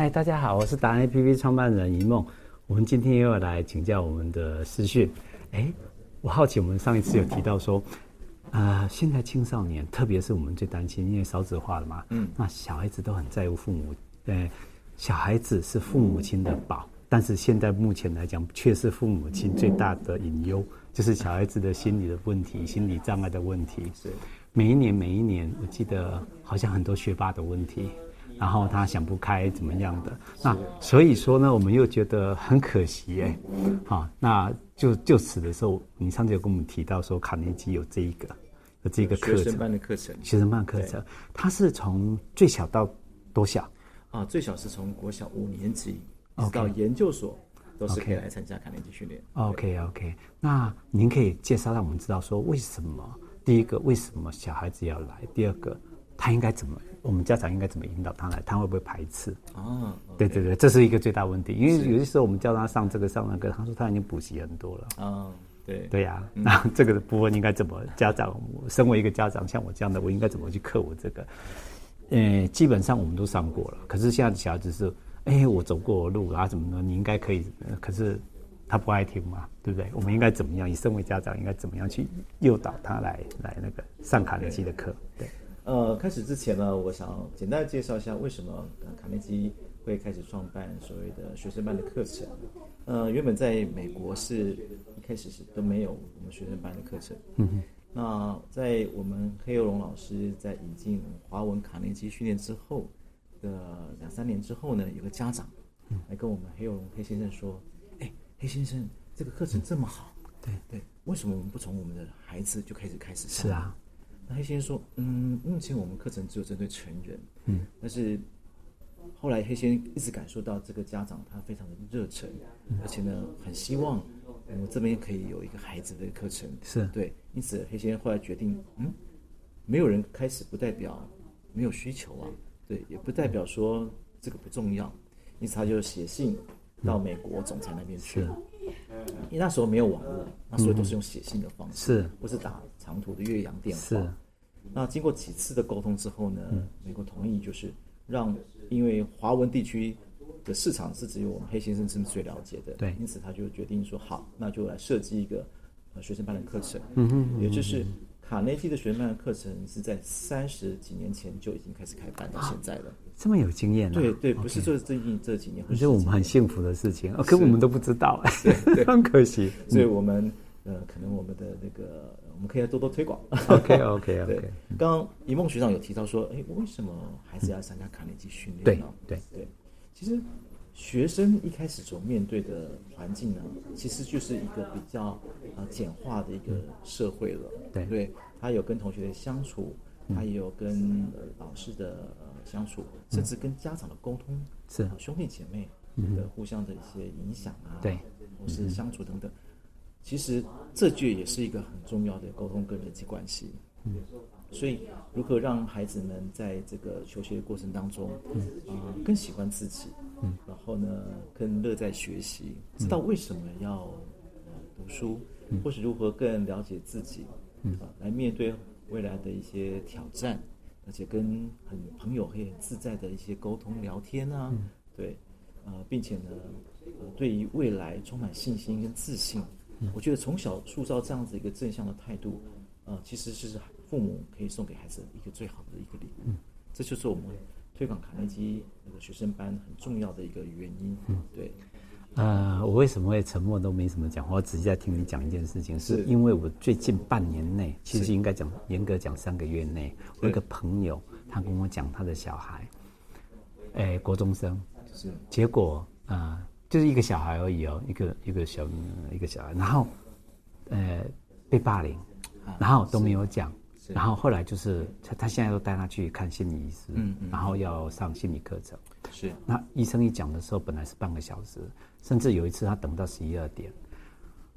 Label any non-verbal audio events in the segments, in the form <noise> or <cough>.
嗨，大家好，我是达人 APP 创办人一梦。我们今天又要来请教我们的视讯。哎，我好奇，我们上一次有提到说，呃，现在青少年，特别是我们最担心，因为少子化了嘛，嗯，那小孩子都很在乎父母，对，小孩子是父母亲的宝，但是现在目前来讲，却是父母亲最大的隐忧，就是小孩子的心理的问题、<laughs> 心理障碍的问题。是，每一年每一年，我记得好像很多学霸的问题。然后他想不开怎么样的，那所以说呢，我们又觉得很可惜哎，好，那就就此的时候，你上次有跟我们提到说，卡内基有这一个，有这个课程，学生班的课程，学生班课程，它是从最小到多小？啊，最小是从国小五年级到研究所都是可以来参加卡内基训练。OK OK，那您可以介绍让我们知道说，为什么第一个为什么小孩子要来？第二个他应该怎么？我们家长应该怎么引导他来？他会不会排斥？哦，okay. 对对对，这是一个最大问题。因为有些时候我们叫他上这个上那个，他说他已经补习很多了。哦，对对呀、啊，<laughs> 那这个部分应该怎么？家长，身为一个家长，像我这样的，我应该怎么去克服这个？嗯，基本上我们都上过了，可是现在的小孩子是，哎，我走过路啊，怎么呢？你应该可以，可是他不爱听嘛，对不对？我们应该怎么样？你身为家长，应该怎么样去诱导他来来那个上卡内基的课？对。呃，开始之前呢，我想简单介绍一下为什么卡内基会开始创办所谓的学生班的课程。呃，原本在美国是一开始是都没有我们学生班的课程。嗯哼。那在我们黑幼龙老师在引进华文卡内基训练之后的两三年之后呢，有个家长来跟我们黑幼龙黑先生说：“哎，黑先生，这个课程这么好，对对，为什么我们不从我们的孩子就开始开始上？”是啊。那黑先生说：“嗯，目前我们课程只有针对成人，嗯，但是后来黑先生一直感受到这个家长他非常的热忱，嗯、而且呢，很希望我们这边可以有一个孩子的课程，是。对，因此黑先生后来决定，嗯，没有人开始不代表没有需求啊，对，也不代表说这个不重要，因此他就写信到美国总裁那边去了。”因为那时候没有网络，那所以都是用写信的方式，是，不是打长途的越洋电话。是，那经过几次的沟通之后呢，美国同意就是让，因为华文地区的市场是只有我们黑先生是最了解的，对，因此他就决定说好，那就来设计一个呃学生班的课程，嗯哼，也就是。卡内基的学生班课程是在三十几年前就已经开始开办到现在了，这么有经验了。对对，不是就是最近这几年，我觉得我们很幸福的事情，可我们都不知道，<laughs> 对，很可惜。所以我们呃，可能我们的那个，我们可以多多推广。OK OK OK。<laughs> 对，刚刚一梦学长有提到说，哎，为什么孩子要参加卡内基训练呢？对对对，其实。学生一开始所面对的环境呢，其实就是一个比较呃简化的一个社会了。对对，他有跟同学的相处，他也有跟呃老师的呃相处，甚至跟家长的沟通，是兄弟姐妹的互相的一些影响啊，对，或是相处等等。其实这句也是一个很重要的沟通跟人际关系。嗯。所以，如何让孩子们在这个求学的过程当中，嗯，啊，更喜欢自己，嗯，然后呢，更乐在学习，知道为什么要读书，或是如何更了解自己，嗯，啊，来面对未来的一些挑战，而且跟很朋友可以很自在的一些沟通聊天啊，对，呃，并且呢，呃，对于未来充满信心跟自信，我觉得从小塑造这样子一个正向的态度，啊，其实是。父母可以送给孩子一个最好的一个礼物，嗯，这就是我们推广卡耐基那个学生班很重要的一个原因。嗯，对。呃，我为什么会沉默都没什么讲话？我只是在听你讲一件事情，是因为我最近半年内，其实应该讲严格讲三个月内，我有一个朋友他跟我讲他的小孩，哎，国中生，是，结果啊、呃，就是一个小孩而已哦，一个一个小一个小孩，然后呃被霸凌，然后都没有讲。然后后来就是他，他现在都带他去看心理医师，嗯，嗯，然后要上心理课程。是，那医生一讲的时候，本来是半个小时，甚至有一次他等到十一二点。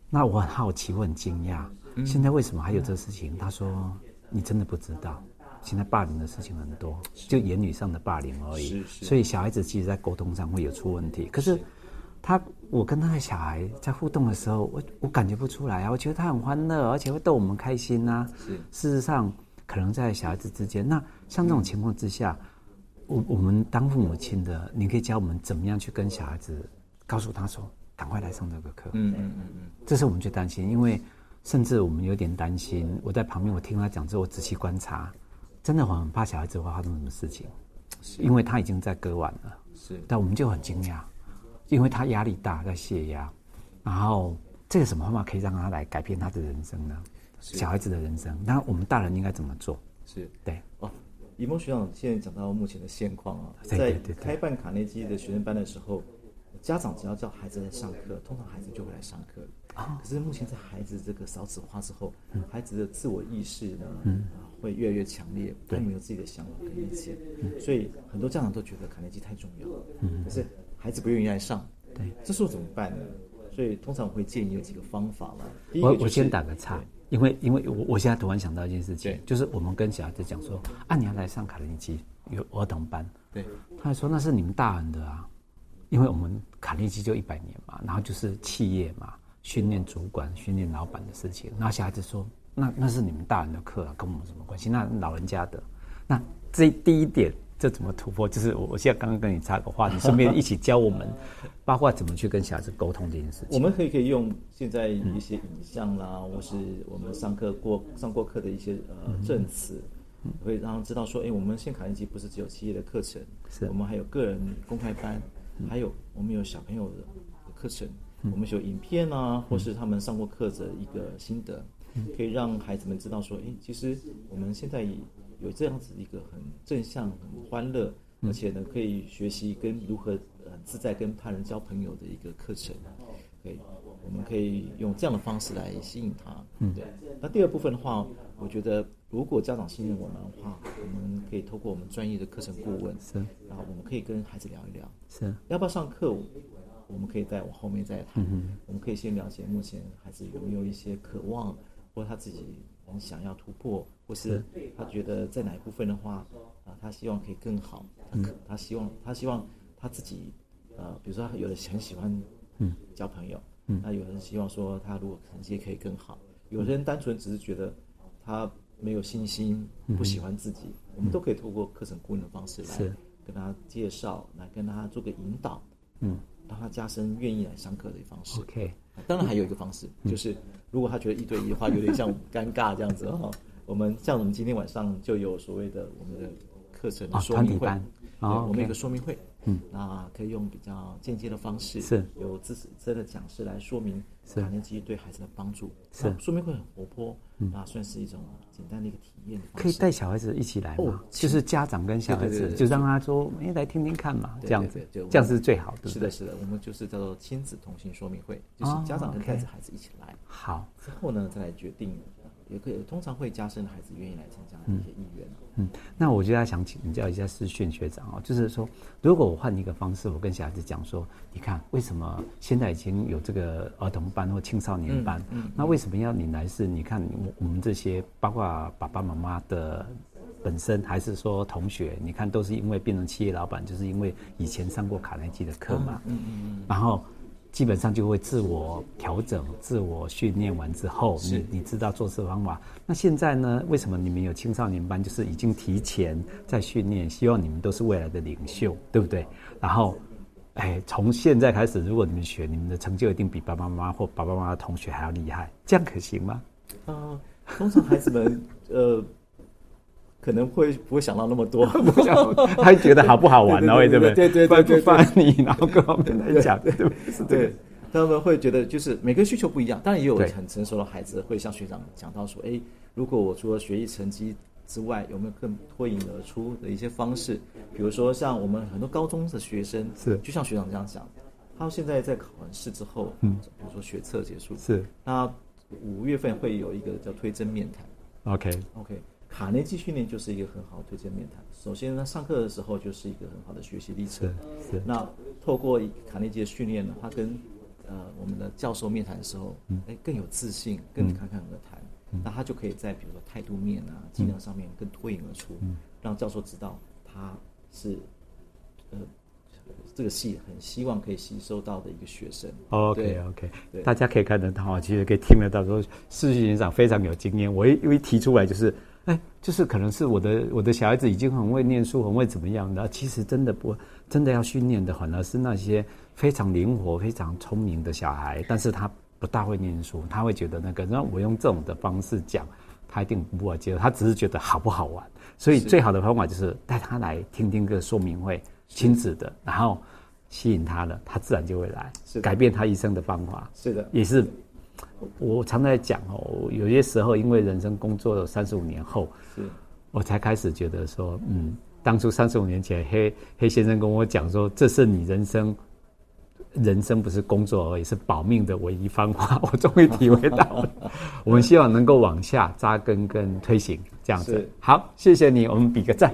那我很好奇，我很惊讶，嗯、现在为什么还有这事情？他说：“你真的不知道，现在霸凌的事情很多，就言语上的霸凌而已。是是，所以小孩子其实，在沟通上会有出问题。可是。”他，我跟他的小孩在互动的时候，我我感觉不出来啊，我觉得他很欢乐，而且会逗我们开心呐、事实上，可能在小孩子之间，那像这种情况之下，我我们当父母亲的，你可以教我们怎么样去跟小孩子告诉他说，赶快来上这个课。嗯嗯嗯嗯，这是我们最担心，因为甚至我们有点担心。我在旁边，我听他讲之后，我仔细观察，真的我很怕小孩子会发生什么事情，因为他已经在割腕了。是，但我们就很惊讶，因为他压力大，在泄压，然后这个什么方法可以让他来改变他的人生呢？小孩子的人生，那我们大人应该怎么做？是。对。哦。颐峰学长现在讲到目前的现况啊，在开办卡内基的学生班的时候，家长只要叫孩子来上课，通常孩子就会来上课。啊，可是目前在孩子这个少子化之后，孩子的自我意识呢，嗯，会越来越强烈，他没有自己的想法跟意见，所以很多家长都觉得卡内基太重要了，嗯，可是孩子不愿意来上，对，这时候怎么办呢？所以通常我会建议有几个方法嘛。我我先打个岔。因为，因为我我现在突然想到一件事情，就是我们跟小孩子讲说，啊，你要来上卡内基有儿童班，对，他还说那是你们大人的啊，因为我们卡内基就一百年嘛，然后就是企业嘛，训练主管、训练老板的事情，然后小孩子说，那那是你们大人的课啊，跟我们什么关系？那老人家的，那这第一点。这怎么突破？就是我，我现在刚刚跟你插个话，你 <laughs> 顺便一起教我们，包括怎么去跟小孩子沟通这件事情。我们可以可以用现在一些影像啦，嗯、或是我们上课过上过课的一些呃证词，嗯、会让他知道说，哎，我们现卡内基不是只有企业的课程，是。我们还有个人公开班，嗯、还有我们有小朋友的课程，嗯、我们有影片啊，或是他们上过课的一个心得，嗯、可以让孩子们知道说，哎，其实我们现在以有这样子一个很正向、很欢乐，而且呢可以学习跟如何很自在跟他人交朋友的一个课程。对，我们可以用这样的方式来吸引他。嗯，对。那第二部分的话，我觉得如果家长信任我们的话，我们可以透过我们专业的课程顾问，是，然后我们可以跟孩子聊一聊，是，要不要上课？我们可以在我后面再谈。嗯，我们可以先了解目前孩子有没有一些渴望，或他自己。想要突破，或是他觉得在哪一部分的话，啊，他希望可以更好。他可他希望他希望他自己，呃，比如说他有的很喜欢，嗯，交朋友，嗯，那有人希望说他如果成绩可以更好，有人单纯只是觉得他没有信心，不喜欢自己，我们都可以透过课程顾问的方式来跟他介绍，来跟他做个引导，嗯，让他加深愿意来上课的方式。OK，当然还有一个方式就是。如果他觉得一对一的话有点像尴尬这样子哈，我们像我们今天晚上就有所谓的我们的课程的说明会，啊、我们有一个说明会，嗯，那可以用比较间接的方式，是，有资深的讲师来说明卡内基对孩子的帮助，是，说明会很活泼，那算是一种简单的一个体验。可以带小孩子一起来吗？就是家长跟小孩子，就让他说，哎，来听听看嘛，这样子，这样是最好的。是的，是的，我们就是叫做亲子同行说明会，就是家长跟带着孩子一起来。好，之后呢，再来决定，也可以通常会加深孩子愿意来参加的一些意愿。嗯，那我就要想请教一下思训学长哦，就是说，如果我换一个方式，我跟小孩子讲说，你看，为什么现在已经有这个儿童班或青少年班，嗯嗯、那为什么要你来？是，你看我我们这些，包括爸爸妈妈的本身，还是说同学，你看都是因为变成企业老板，就是因为以前上过卡耐基的课嘛，嗯嗯嗯，嗯然后。基本上就会自我调整、自我训练完之后，你你知道做事方法。那现在呢？为什么你们有青少年班？就是已经提前在训练，希望你们都是未来的领袖，对不对？然后，哎，从现在开始，如果你们学，你们的成就一定比爸爸妈妈或爸爸妈妈的同学还要厉害，这样可行吗？啊、呃，通常孩子们，呃。可能会不会想到那么多，<laughs> 不想，他觉得好不好玩 <laughs> 呢？对不对？对对对对，翻你，然后各方面来讲，对对对，他们会觉得就是每个需求不一样，当然也有很成熟的孩子会向学长讲到说，哎，如果我除了学习成绩之外，有没有更脱颖而出的一些方式？比如说像我们很多高中的学生，是。就像学长这样讲，他现在在考完试之后，嗯，比如说学测结束，是。那五月份会有一个叫推甄面谈，OK。OK。卡内基训练就是一个很好的推荐面谈。首先呢，上课的时候就是一个很好的学习历程。是。那透过卡内基的训练呢，他跟呃我们的教授面谈的时候，哎、嗯、更有自信，更侃侃而谈。嗯、那他就可以在比如说态度面啊、技能上面更脱颖而出，嗯、让教授知道他是呃这个系很希望可以吸收到的一个学生。OK OK，对大家可以看得到，其实可以听得到说，思训学长非常有经验。我一一提出来就是。哎，就是可能是我的我的小孩子已经很会念书，很会怎么样的，其实真的不真的要训练的，反而是那些非常灵活、非常聪明的小孩，但是他不大会念书，他会觉得那个，那我用这种的方式讲，他一定不会接受，他只是觉得好不好玩。所以最好的方法就是带他来听听个说明会，亲子的，然后吸引他了，他自然就会来，改变他一生的方法。是的，也是。我常在讲哦，有些时候因为人生工作了三十五年后，是，我才开始觉得说，嗯，当初三十五年前黑黑先生跟我讲说，这是你人生，人生不是工作而已，是保命的唯一方法。我终于体会到了。我们希望能够往下扎根跟推行这样子。好，谢谢你，我们比个赞。